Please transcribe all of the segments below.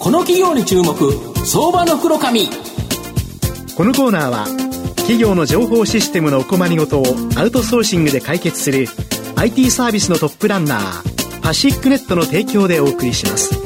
この企業に注目相場の袋紙このコーナーは企業の情報システムのお困りごとをアウトソーシングで解決する IT サービスのトップランナーパシックネットの提供でお送りします。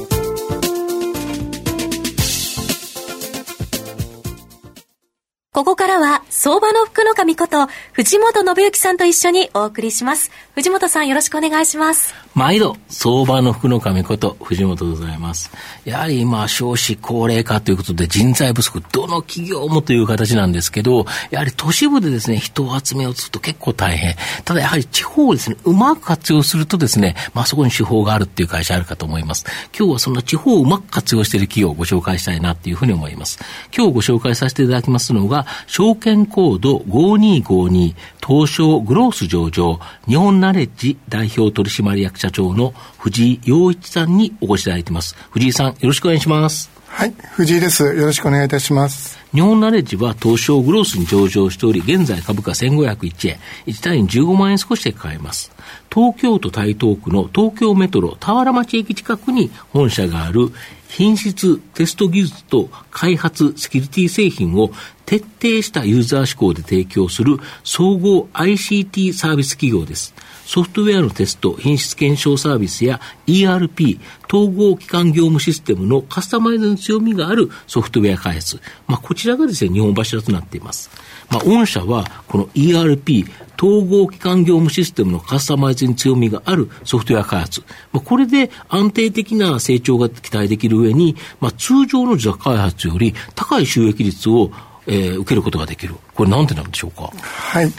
ここからは、相場の福の神こと、藤本信之さんと一緒にお送りします。藤本さんよろしくお願いします。毎度、相場の福の神こと、藤本でございます。やはり今、少子高齢化ということで人材不足、どの企業もという形なんですけど、やはり都市部でですね、人を集めようとすると結構大変。ただやはり地方をですね、うまく活用するとですね、まあそこに手法があるっていう会社あるかと思います。今日はその地方をうまく活用している企業をご紹介したいなっていうふうに思います。今日ご紹介させていただきますのが、証券コード5252東証グロース上場日本ナレッジ代表取締役社長の藤井洋一さんにお越しいただいています。藤井さん、よろしくお願いします。はい、藤井です。よろしくお願いいたします。日本ナレッジは東証グロースに上場しており、現在株価1501円、1単位15万円少しで買えます。東京都台東区の東京メトロ田原町駅近くに本社がある品質、テスト技術と開発、セキュリティ製品を徹底したユーザー志向で提供する総合 ICT サービス企業です。ソフトウェアのテスト、品質検証サービスや ERP、統合機関業務システムのカスタマイズの強みがあるソフトウェア開発。まあ、こちらがですね、日本柱となっています。まあ、御社は、この ERP、統合機関業務システムのカスタマイズに強みがあるソフトウェア開発。まあ、これで安定的な成長が期待できる上に、まあ、通常の自社開発より高い収益率を、えー、受けることができる。これなんでなんでしょうか？はい。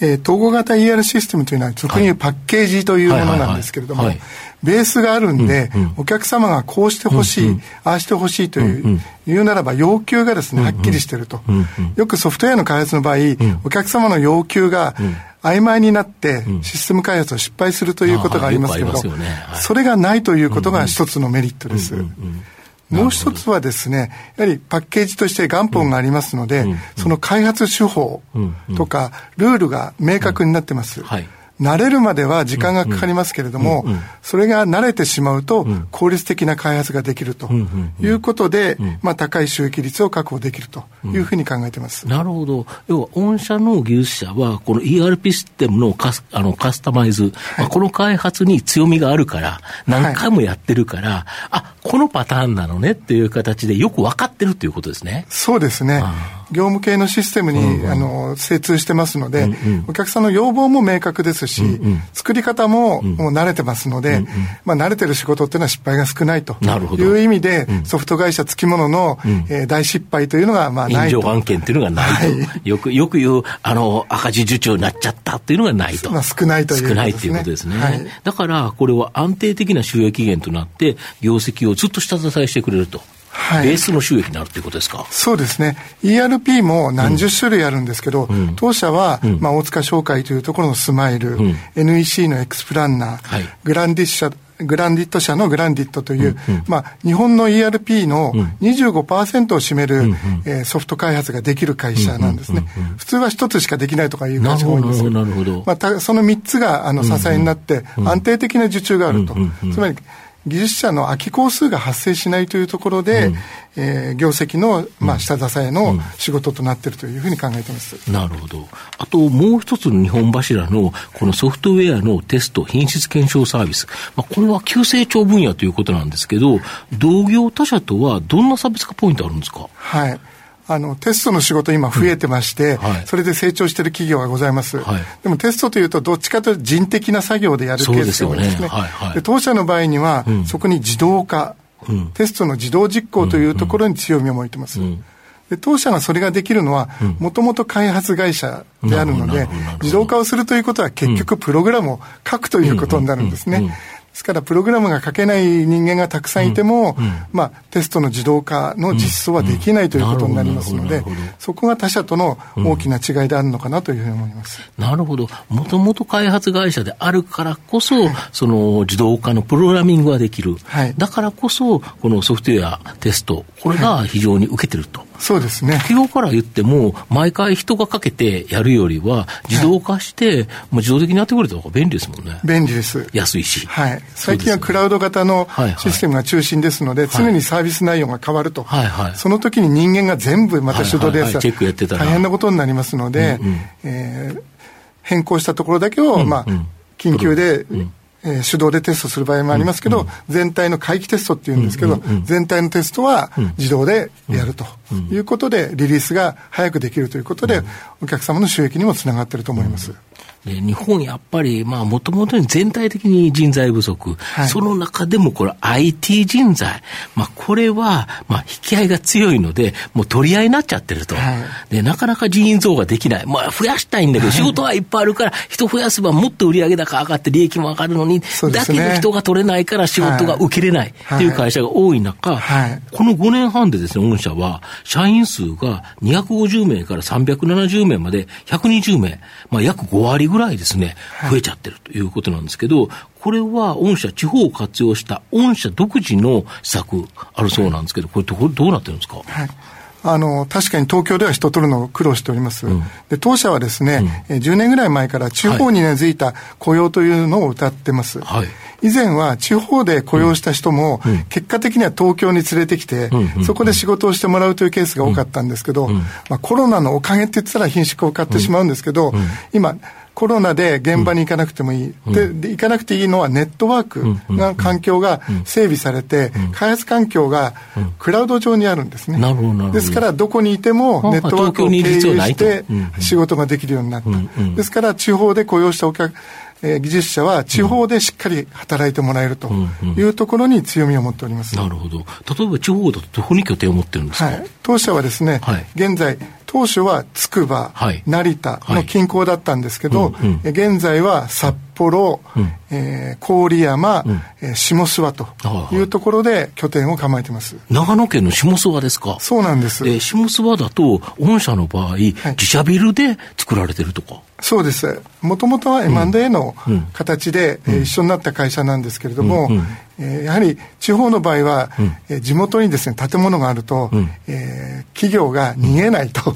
えー、統合型 ER システムというのは、俗に言うパッケージというものなんですけれども、ベースがあるんで、うんうん、お客様がこうしてほしい、うんうん、ああしてほしいという、うんうん、言うならば要求がですね、はっきりしてると。うんうん、よくソフトウェアの開発の場合、うん、お客様の要求が、曖昧になってシステム開発を失敗するということがありますけど、それがないということが一つのメリットです。もう一つはですね、やはりパッケージとして元本がありますので、うんうん、その開発手法とか、ルールが明確になってます。はい慣れるまでは時間がかかりますけれども、それが慣れてしまうと、効率的な開発ができると。いうことで、まあ、高い収益率を確保できるというふうに考えてます。なるほど。要は、御社の技術者は、この ERP システムのカスあのカスタマイズ、はい、この開発に強みがあるから、何回もやってるから、はい、あ、このパターンなのねっていう形でよく分かってるということですね。そうですね。業務系のシステムに、うんうん、あの精通してますので、うんうん、お客さんの要望も明確ですし、うんうん、作り方ももう慣れてますので、うんうん、まあ、慣れてる仕事っていうのは失敗が少ないという意味で、ソフト会社つきものの、うん、えー、大失敗というのがまあないと。案件っていうのがないと。はい、よく、よく言う、あの、赤字受注になっちゃったっていうのがないと。まあ、少ないという、ね、少ないことですね。はい、だから、これは安定的な収益源となって、業績をずっと下支えしてくれると。はい、ベースの収益になるということですか？そうですね。ERP も何十種類あるんですけど、うん、当社は、うん、まあ、大塚商会というところのスマイル、うん、NEC のエクスプランナー、はい、グランディッシャ、グランディット社のグランディットという、うんうん、まあ、日本の ERP の25%を占める、うんうん、えー、ソフト開発ができる会社なんですね。普通は一つしかできないとかいう会社が多いんですけど、まあ、その三つがあの支えになって、安定的な受注があると。つまり技術者の空き工数が発生しないというところで、うん、えー、業績の、まあ、下支えの仕事となっているというふうに考えてます、うん、なるほど。あと、もう一つの日本柱の、このソフトウェアのテスト、品質検証サービス。まあ、これは急成長分野ということなんですけど、同業他社とはどんな差別化ポイントあるんですか？はい。あの、テストの仕事今増えてまして、うん。はい、それで成長している企業がございます、はい、でもテストというと、どっちかというと人的な作業でやるケースが多いですね。で、ね。はいはい、当社の場合には、うん、そこに自動化、うん、テストの自動実行というところに強みを持ってます。で当社がそれができるのは、もともと開発会社であるので、自動化をするということは結局プログラムを書くということになるんですね。ですから、プログラムが書けない人間がたくさんいても、うんうん、まあ、テストの自動化の実装はできないということになりますので、そこが他社との大きな違いであるのかなというふうに思います。なるほど。もともと開発会社であるからこそ、はい、その自動化のプログラミングができる。はい、だからこそ、このソフトウェアテスト、これが非常に受けてると。はいそうですね。企業から言っても、毎回人がかけてやるよりは、自動化して、はい、もう自動的にやってくれた方が便利ですもんね。便利です。安いし。はい。最近はクラウド型のシステムが中心ですので、常にサービス内容が変わると。はいはい。その時に人間が全部また手動でやったら、大変なことになりますので、うんうん、えー、変更したところだけを、まあ、緊急で、うんえー、手動でテストする場合もありますけど、うん。うん、全体の回帰テストっていうんですけど、うんうんうん、全体のテストは自動でやるということで、リリースが早くできるということで、お客様の収益にもつながっていると思います。で日本やっぱり、まあ、もともとに全体的に人材不足、はい、その中でもこれ IT 人材、まあ、これは、まあ、引き合いが強いので、もう取り合いになっちゃってると。はい、で、なかなか人員増ができない。まあ、増やしたいんだけど、仕事はいっぱいあるから、人増やせばもっと売上高上がって利益も上がるのに、ね、だけど人が取れないから仕事が受けれないっていう会社が多い中、はい、この5年半でですね、御社は、社員数が250名から370名まで120名、まあ、約5割ぐらいですね、増えちゃってるということなんですけど、これは御社、地方を活用した御社独自の施策あるそうなんですけど、これどうなってるんですか、はい。あの、確かに東京では人取るのを苦労しております。うん、で、当社はですね、うん、10年ぐらい前から地方に根付いた雇用というのを歌ってます。はい、以前は地方で雇用した人も、結果的には東京に連れてきて、そこで仕事をしてもらうというケースが多かったんですけど、まあ、コロナのおかげって言ったら品種を買ってしまうんですけど、今、コロナで現場に行かなくてもいい、うん、でで行かなくていいのはネットワークが、環境が整備されて、開発環境がクラウド上にあるんですね。ですから、どこにいてもネットワークを経由して仕事ができるようになった。ですから、地方で雇用したお客、えー、技術者は地方でしっかり働いてもらえるというところに強みを持っております。なるほど。例えば地方だとどこに拠点を持ってるんですか、はい、当社はですね、はい、現在、当初はつくば、成田の近郊だったんですけど、はいうんうん、現在は札幌、うん、えー、郡山、うん、えー、下諏訪というところで拠点を構えてます。長野県の下諏訪ですか？そうなんです。えー、下諏訪だと、御社の場合、はい、自社ビルで作られてるとか？そうです。もともとは M&A の形で、うん、えー、一緒になった会社なんですけれども、うん。うん。えー、やはり地方の場合は、うん、えー、地元にですね建物があると、うん、えー、企業が逃げないと、うん、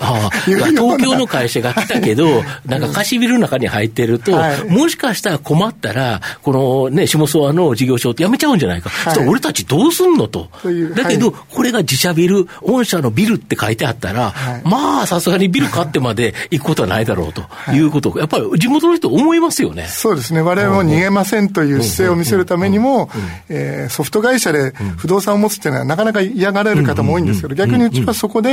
東京の会社が来たけど、なんか貸しビルの中に入ってると、はい、もしかしたら困ったら、このね、下諏訪の事業所ってやめちゃうんじゃないか、はい、俺たちどうすんのと、だけど、はい、これが自社ビル、御社のビルって書いてあったら、はい、まあ、さすがにビル買ってまで行くことはないだろうと。い。うこと。を、やっぱり地元の人、思いますよね。そうですね、我々も逃げませんという姿勢を見せるためにも、えー、ソフト会社で不動産を持つっていうのはなかなか嫌がられる方も多いんですけど、逆にうちはそこで、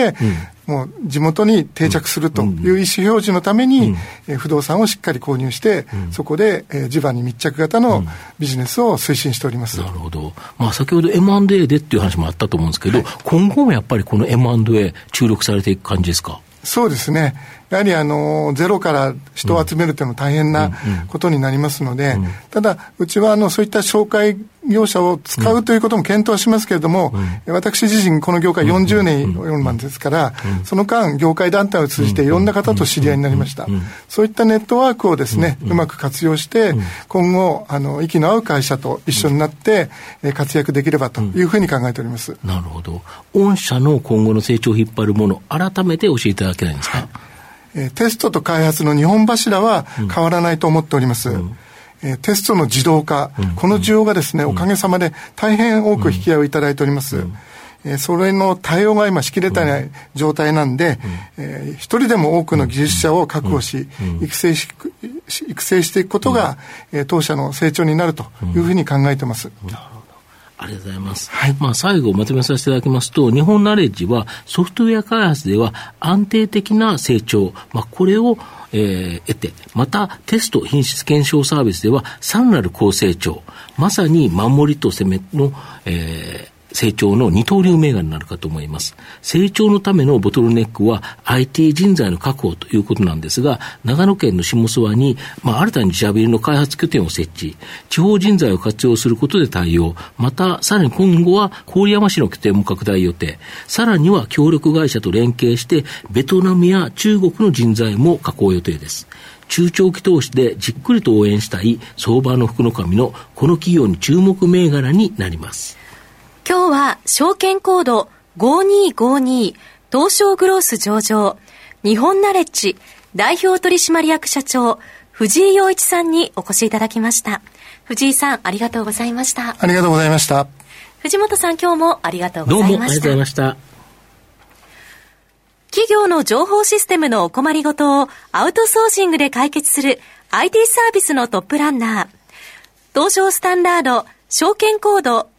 もう地元に定着するという意思表示のために、え不動産をしっかり購入して、そこで、え地場に密着型のビジネスを推進しております。なるほど。まあ先ほど M&A でっていう話もあったと思うんですけど、はい、今後もやっぱりこの M&A 注力されていく感じですか？そうですね。やはりあのゼロから人を集めるというのは大変なことになりますので、ただ、うちはあのそういった紹介業者を使うということも検討はしますけれども、私自身、この業界40年4万ですから、その間、業界団体を通じていろんな方と知り合いになりました。そういったネットワークをですね、うまく活用して、今後、あの息の合う会社と一緒になって活躍できればというふうに考えております。なるほど。御社の今後の成長を引っ張るもの、改めて教えていただけないんですか？はいえテストと開発の日本柱は変わらないと思っております。うん。えテストの自動化、うん、この需要がですね、おかげさまで大変多く引き合いをいただいております。えそれの対応が今しきれてない状態なんで、えー、一人でも多くの技術者を確保し、育成し、育成していくことが、えー、当社の成長になるというふうに考えてます。ありがとうございます。はい。まあ、最後まとめさせていただきますと、日本ナレッジはソフトウェア開発では安定的な成長、まあ、これをえー、得て、またテスト品質検証サービスではさらなる高成長、まさに守りと攻めの、えー、成長の二刀流銘柄になるかと思います。成長のためのボトルネックは IT 人材の確保ということなんですが、長野県の下諏訪に、まあ、新たに自社ビルの開発拠点を設置、地方人材を活用することで対応、また、さらに今後は郡山市の拠点も拡大予定、さらには協力会社と連携して、ベトナムや中国の人材も確保予定です。中長期投資でじっくりと応援したい相場の福の神のこの企業に注目銘柄になります。今日は証券コード5252東証グロース上場、日本ナレッジ代表取締役社長、藤井洋一さんにお越しいただきました。藤井さん、ありがとうございました。ありがとうございました。藤本さん、今日もありがとうございました。どうもありがとうございました。企業の情報システムのお困りごとをアウトソーシングで解決する IT サービスのトップランナー。東証スタンダード証券コード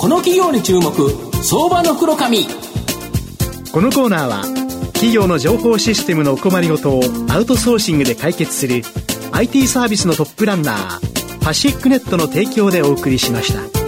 この企業に注目、相場の黒髪。このコーナーは企業の情報システムのお困りごとをアウトソーシングで解決する IT サービスのトップランナーパシックネットの提供でお送りしました。